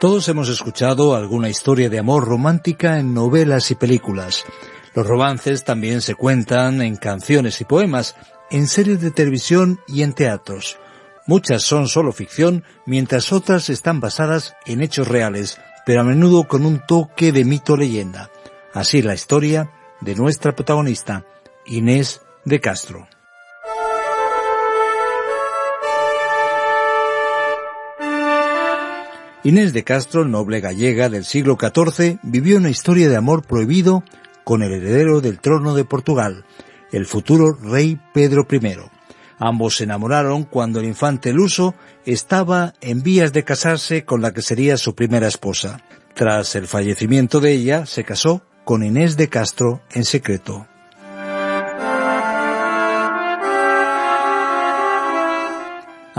Todos hemos escuchado alguna historia de amor romántica en novelas y películas. Los romances también se cuentan en canciones y poemas, en series de televisión y en teatros. Muchas son solo ficción, mientras otras están basadas en hechos reales, pero a menudo con un toque de mito leyenda. Así la historia de nuestra protagonista, Inés de Castro. Inés de Castro, noble gallega del siglo XIV, vivió una historia de amor prohibido con el heredero del trono de Portugal, el futuro rey Pedro I. Ambos se enamoraron cuando el infante Luso estaba en vías de casarse con la que sería su primera esposa. Tras el fallecimiento de ella, se casó con Inés de Castro en secreto.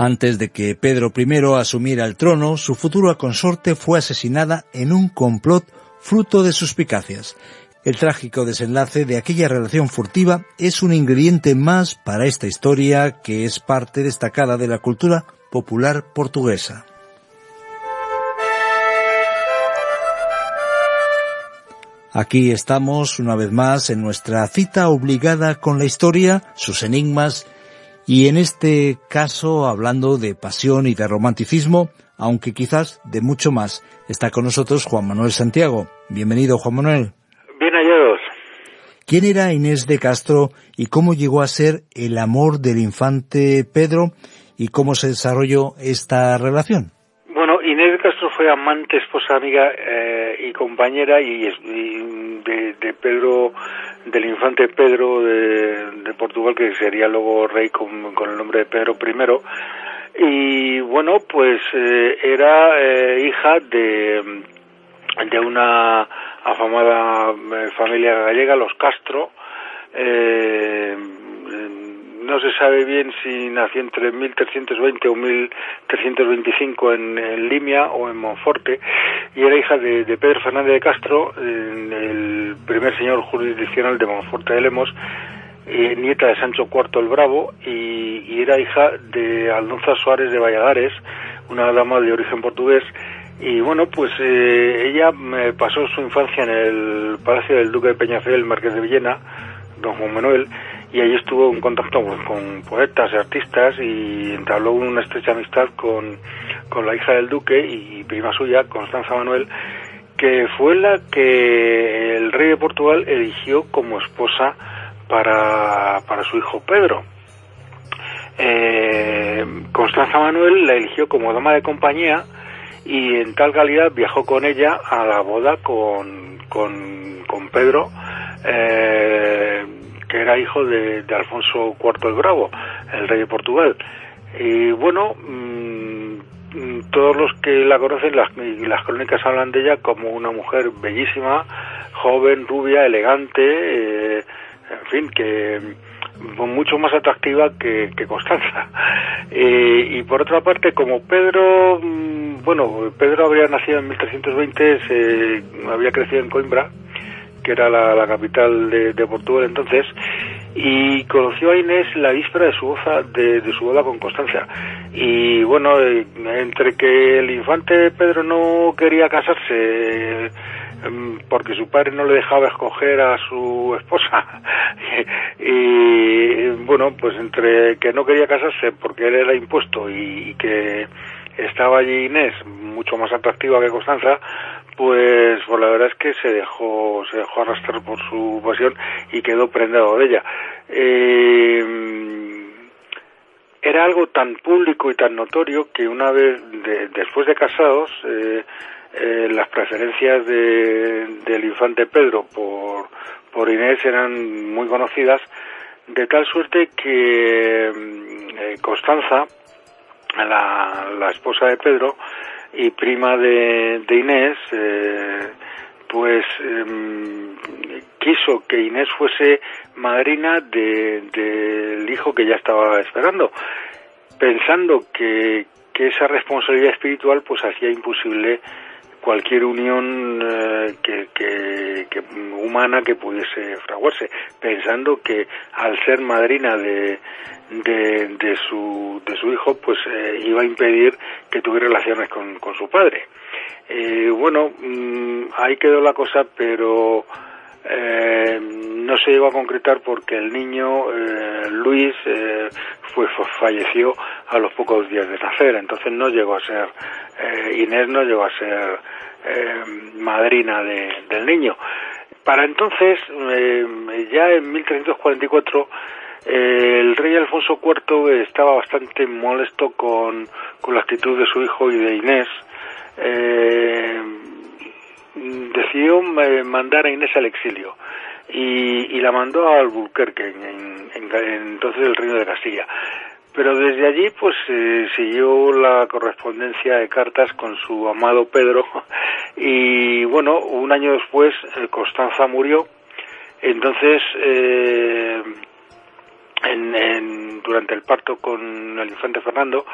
Antes de que Pedro I asumiera el trono, su futura consorte fue asesinada en un complot fruto de suspicacias. El trágico desenlace de aquella relación furtiva es un ingrediente más para esta historia que es parte destacada de la cultura popular portuguesa. Aquí estamos una vez más en nuestra cita obligada con la historia, sus enigmas y en este caso, hablando de pasión y de romanticismo, aunque quizás de mucho más, está con nosotros Juan Manuel Santiago. Bienvenido, Juan Manuel. Bien hallados. ¿Quién era Inés de Castro y cómo llegó a ser el amor del infante Pedro y cómo se desarrolló esta relación? Bueno, Inés de Castro fue amante, esposa, amiga eh, y compañera y, de, Pedro, del infante Pedro de, Portugal, que sería luego rey con, el nombre de Pedro I. Y bueno, pues eh, era eh, hija de, de una afamada familia gallega, los Castro. No se sabe bien si nació entre 1320 o 1325 en, en Limia o en Monforte y era hija de, Pedro Fernández de Castro, el primer señor jurisdiccional de Monforte de Lemos, eh, nieta de Sancho IV el Bravo y, era hija de Aldonza Suárez de Valladares, una dama de origen portugués. Y bueno, pues eh, ella pasó su infancia en el Palacio del Duque de Peñafel, Marqués de Villena, don Juan Manuel, y ahí estuvo en contacto con poetas y artistas y entabló una estrecha amistad con, con la hija del duque y prima suya, Constanza Manuel, que fue la que el rey de Portugal eligió como esposa para, para su hijo Pedro. Eh, Constanza Manuel la eligió como dama de compañía y en tal calidad viajó con ella a la boda con, con, con Pedro eh, que era hijo de, Alfonso IV el Bravo, el rey de Portugal. Y bueno, mm, todos los que la conocen, las, las crónicas hablan de ella como una mujer bellísima, joven, rubia, elegante, eh, en fin, que mm, mucho más atractiva que, Constanza. y por otra parte, como Pedro, mm, bueno, Pedro habría nacido en 1320, se, había crecido en Coimbra, que era la, capital de, Portugal entonces, y conoció a Inés la víspera de su boda, de, su boda con Constancia. Y bueno, eh, entre que el infante Pedro no quería casarse em, porque su padre no le dejaba escoger a su esposa y bueno pues entre que no quería casarse porque él era impuesto y que estaba allí Inés mucho más atractiva que Constanza pues, pues la verdad es que se dejó se dejó arrastrar por su pasión y quedó prendado de ella. Eh, era algo tan público y tan notorio que una vez después de casados eh, eh, las preferencias del infante Pedro por por Inés eran muy conocidas de tal suerte que Constanza la, la esposa de Pedro y prima de, Inés, eh, pues em, quiso que Inés fuese madrina del hijo que ya estaba esperando, pensando que, que esa responsabilidad espiritual pues hacía imposible cualquier unión eh, que, que, humana que pudiese fraguarse, pensando que al ser madrina de, de, su, de su hijo, pues eh, iba a impedir que tuviera relaciones con, con su padre. Eh, bueno, mm, ahí quedó la cosa, pero eh, no se llegó a concretar porque el niño eh, Luis fue, falleció a los pocos días de nacer, entonces no llegó a ser Inés no llegó a ser madrina del niño. Para entonces, ya en 1344, el rey Alfonso IV estaba bastante molesto con, con la actitud de su hijo y de Inés. Eh, decidió eh, mandar a Inés al exilio y, la mandó a Albuquerque, en, entonces el reino de Castilla. Pero desde allí, pues eh, siguió la correspondencia de cartas con su amado Pedro. Y bueno, un año después, eh, Constanza murió. Entonces, en, durante el parto con el infante Fernando,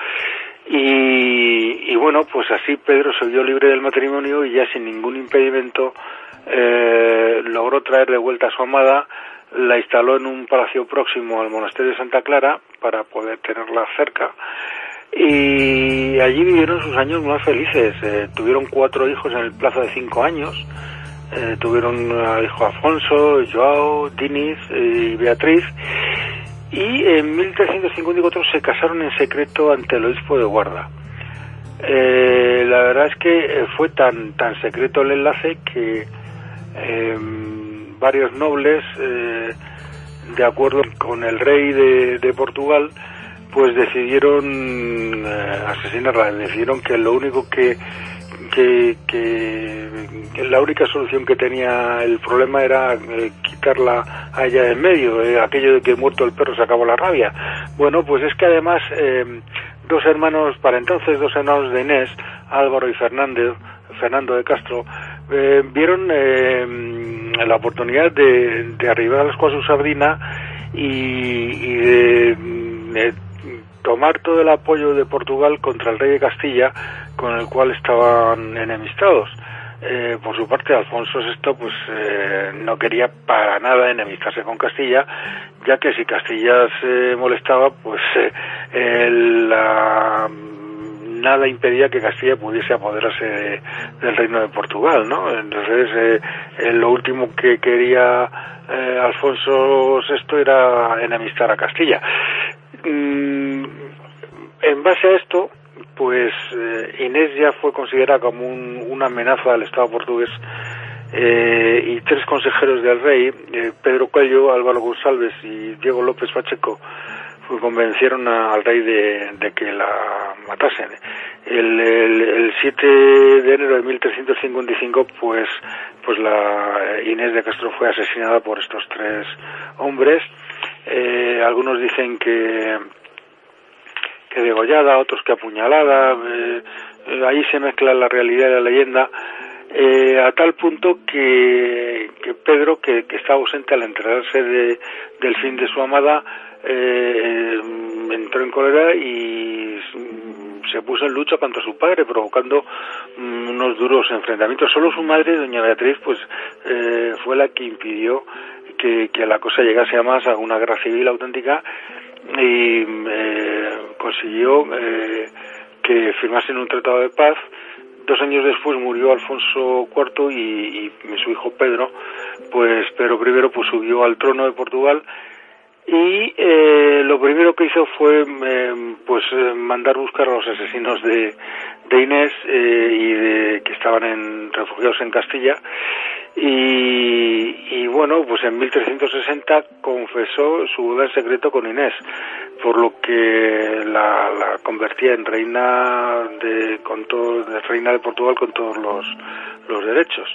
y, bueno, pues así Pedro se vio libre del matrimonio y ya sin ningún impedimento eh, logró traer de vuelta a su amada, la instaló en un palacio próximo al monasterio de Santa Clara para poder tenerla cerca y allí vivieron sus años más felices. Eh, tuvieron cuatro hijos en el plazo de cinco años. Eh, tuvieron al hijo Alfonso, Joao, Dinis y Beatriz y en 1354 se casaron en secreto ante el obispo de Guarda. Eh, la verdad es que eh, fue tan, tan secreto el enlace que em, varios nobles, eh, de acuerdo con el rey de, Portugal, pues decidieron asesinarla, decidieron que lo único que que, la única solución que tenía el problema era eh, quitarla a ella en medio, eh, aquello de que muerto el perro se acabó la rabia. Bueno, pues es que además em, dos hermanos, para entonces dos hermanos de Inés, Álvaro y Fernando, Fernando de Castro, eh, vieron la oportunidad de, de arribar a las cosas su sobrina y, de tomar todo el apoyo de Portugal contra el rey de Castilla, con el cual estaban enemistados. Eh, por su parte, Alfonso VI pues eh, no quería para nada enemistarse con Castilla, ya que si Castilla se molestaba, pues eh, nada impedía que Castilla pudiese apoderarse del reino de Portugal, ¿no? Entonces, lo último que quería Alfonso VI era enemistar a Castilla. Mm, en base a esto, pues eh, Inés ya fue considerada como una amenaza al Estado portugués eh, y tres consejeros del rey, eh, Pedro Cuello, Álvaro González y Diego López Pacheco, pues convencieron al rey de, que la matasen. El, el, 7 de enero de 1355, pues, pues la Inés de Castro fue asesinada por estos tres hombres. algunos dicen que que degollada, otros que apuñalada, eh, eh, ahí se mezcla la realidad y la leyenda, eh, a tal punto que, Pedro, que, que, estaba ausente al enterarse de, del fin de su amada, entró en cólera y se puso en lucha contra su padre, provocando mm, unos duros enfrentamientos. Solo su madre, doña Beatriz, pues fue la que impidió que, que la cosa llegase a más a una guerra civil auténtica y eh, consiguió eh, que firmasen un tratado de paz. Dos años después murió Alfonso IV y, su hijo Pedro, pues Pedro I pues subió al trono de Portugal y eh, lo primero que hizo fue pues mandar buscar a los asesinos de, de Inés y de, que estaban en, refugiados en Castilla y, bueno, pues en 1360 confesó su boda en secreto con Inés, por lo que la, convertía en reina de, con todo, reina de Portugal con todos los, los derechos.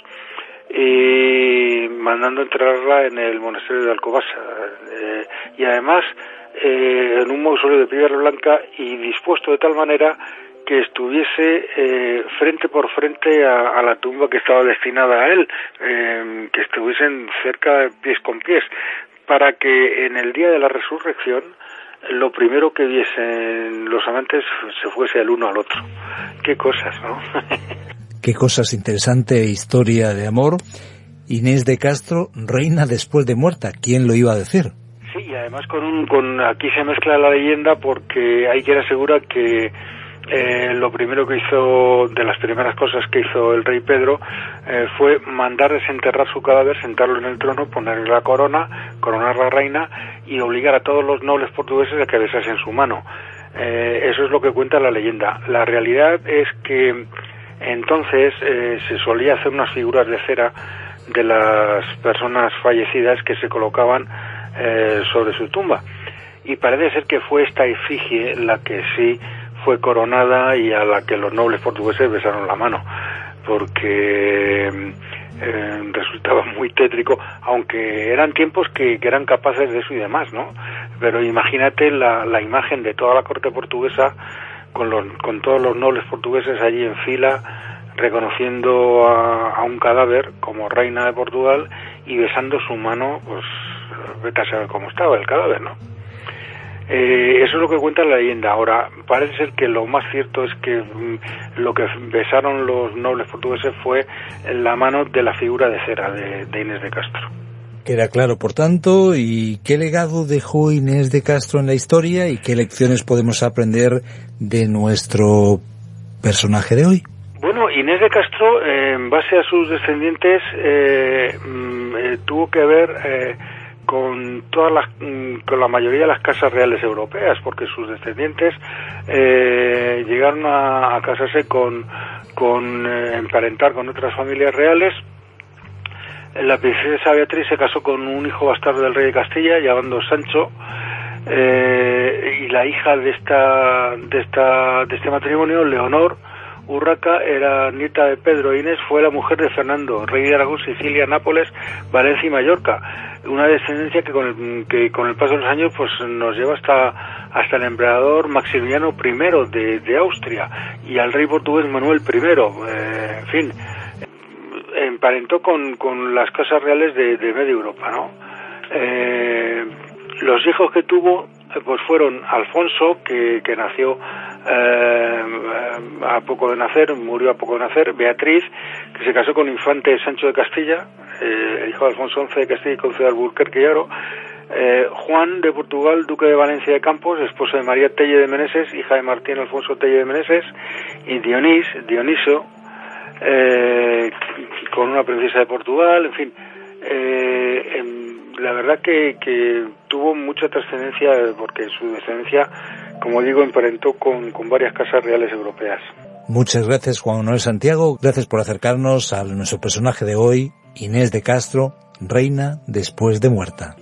Y mandando enterrarla en el monasterio de Alcobasa eh, y además eh, en un mausoleo de piedra blanca y dispuesto de tal manera que estuviese eh, frente por frente a, la tumba que estaba destinada a él, em, que estuviesen cerca pies con pies, para que en el día de la resurrección lo primero que viesen los amantes se fuese el uno al otro. Qué cosas, ¿no? Qué cosas interesante historia de amor. Inés de Castro, reina después de muerta. ¿Quién lo iba a decir? Sí, y además con un, con aquí se mezcla la leyenda porque hay quien asegura que eh, lo primero que hizo, de las primeras cosas que hizo el rey Pedro, eh, fue mandar desenterrar su cadáver, sentarlo en el trono, ponerle la corona, coronar la reina y obligar a todos los nobles portugueses a que besasen su mano. Eh, eso es lo que cuenta la leyenda. La realidad es que entonces se solía hacer unas figuras de cera de las personas fallecidas que se colocaban sobre su tumba. Y parece ser que fue esta efigie la que sí fue coronada y a la que los nobles portugueses besaron la mano, porque eh, resultaba muy tétrico, aunque eran tiempos que, eran capaces de eso y demás, ¿no? Pero imagínate la, la imagen de toda la corte portuguesa con, los, con todos los nobles portugueses allí en fila, reconociendo a, a, un cadáver como reina de Portugal y besando su mano, pues vete a saber cómo estaba el cadáver, ¿no? Eh, eso es lo que cuenta la leyenda. Ahora, parece ser que lo más cierto es que mm, lo que besaron los nobles portugueses fue la mano de la figura de cera de, Inés de Castro. Queda claro, por tanto, ¿y qué legado dejó Inés de Castro en la historia y qué lecciones podemos aprender de nuestro personaje de hoy? Bueno, Inés de Castro, en base a sus descendientes, eh, mm, eh, tuvo que ver con todas las, mm, con la mayoría de las casas reales europeas, porque sus descendientes eh, llegaron a, casarse con, con eh, emparentar con otras familias reales. La princesa Beatriz se casó con un hijo bastardo del rey de Castilla, llamando Sancho, eh, y la hija de esta, de esta, de este matrimonio, Leonor, Urraca era nieta de Pedro Inés, fue la mujer de Fernando, rey de Aragón, Sicilia, Nápoles, Valencia y Mallorca. Una descendencia que con el, que con el paso de los años pues nos lleva hasta, hasta el emperador Maximiliano I de, Austria y al rey portugués Manuel I. Eh, en fin, emparentó con, con las casas reales de, de media Europa, ¿no? Eh, los hijos que tuvo eh, pues fueron Alfonso, que, que nació eh, a poco de nacer, murió a poco de nacer, Beatriz, que se casó con infante Sancho de Castilla, eh, hijo de Alfonso XI de Castilla y conde de Alburquerque y Aro, eh, Juan de Portugal, duque de Valencia de Campos, esposo de María Telle de Meneses, hija de Martín Alfonso Telle de Meneses, y Dionís, Dioniso, eh, con una princesa de Portugal, en fin, la verdad que, que tuvo mucha trascendencia porque su descendencia como digo, emparentó con, con varias casas reales europeas. Muchas gracias Juan Manuel Santiago, gracias por acercarnos a nuestro personaje de hoy, Inés de Castro, reina después de muerta.